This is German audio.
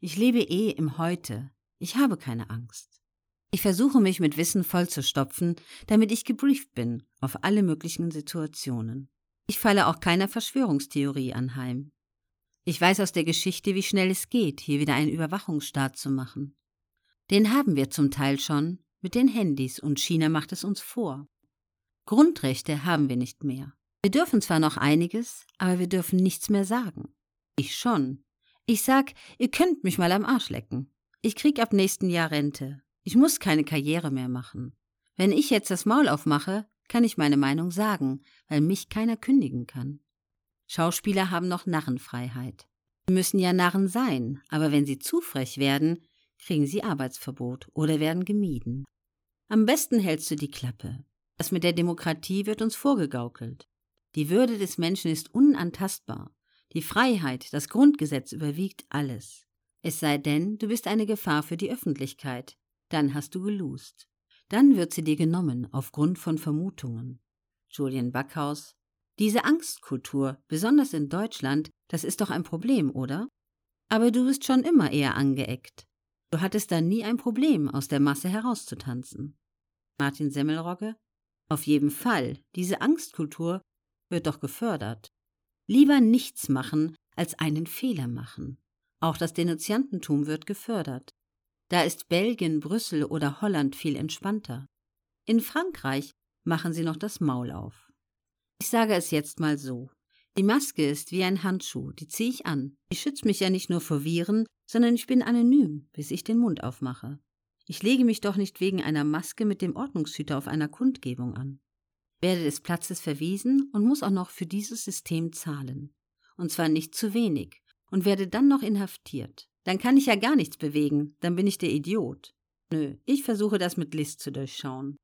Ich lebe eh im Heute. Ich habe keine Angst. Ich versuche mich mit Wissen vollzustopfen, damit ich gebrieft bin auf alle möglichen Situationen. Ich falle auch keiner Verschwörungstheorie anheim. Ich weiß aus der Geschichte, wie schnell es geht, hier wieder einen Überwachungsstaat zu machen. Den haben wir zum Teil schon mit den Handys und China macht es uns vor. Grundrechte haben wir nicht mehr. Wir dürfen zwar noch einiges, aber wir dürfen nichts mehr sagen. Ich schon. Ich sag, ihr könnt mich mal am Arsch lecken. Ich krieg ab nächsten Jahr Rente. Ich muss keine Karriere mehr machen. Wenn ich jetzt das Maul aufmache, kann ich meine Meinung sagen, weil mich keiner kündigen kann. Schauspieler haben noch Narrenfreiheit. Sie müssen ja Narren sein, aber wenn sie zu frech werden, kriegen sie Arbeitsverbot oder werden gemieden. Am besten hältst du die Klappe. Das mit der Demokratie wird uns vorgegaukelt. Die Würde des Menschen ist unantastbar. Die Freiheit, das Grundgesetz überwiegt alles. Es sei denn, du bist eine Gefahr für die Öffentlichkeit. Dann hast du gelust. Dann wird sie dir genommen aufgrund von Vermutungen. Julian Backhaus. Diese Angstkultur, besonders in Deutschland, das ist doch ein Problem, oder? Aber du bist schon immer eher angeeckt. Du hattest da nie ein Problem, aus der Masse herauszutanzen. Martin Semmelrogge. Auf jeden Fall, diese Angstkultur wird doch gefördert. Lieber nichts machen, als einen Fehler machen. Auch das Denunziantentum wird gefördert. Da ist Belgien, Brüssel oder Holland viel entspannter. In Frankreich machen sie noch das Maul auf. Ich sage es jetzt mal so. Die Maske ist wie ein Handschuh, die ziehe ich an. Die schützt mich ja nicht nur vor Viren, sondern ich bin anonym, bis ich den Mund aufmache. Ich lege mich doch nicht wegen einer Maske mit dem Ordnungshüter auf einer Kundgebung an. Werde des Platzes verwiesen und muss auch noch für dieses System zahlen. Und zwar nicht zu wenig, und werde dann noch inhaftiert. Dann kann ich ja gar nichts bewegen, dann bin ich der Idiot. Nö, ich versuche das mit List zu durchschauen.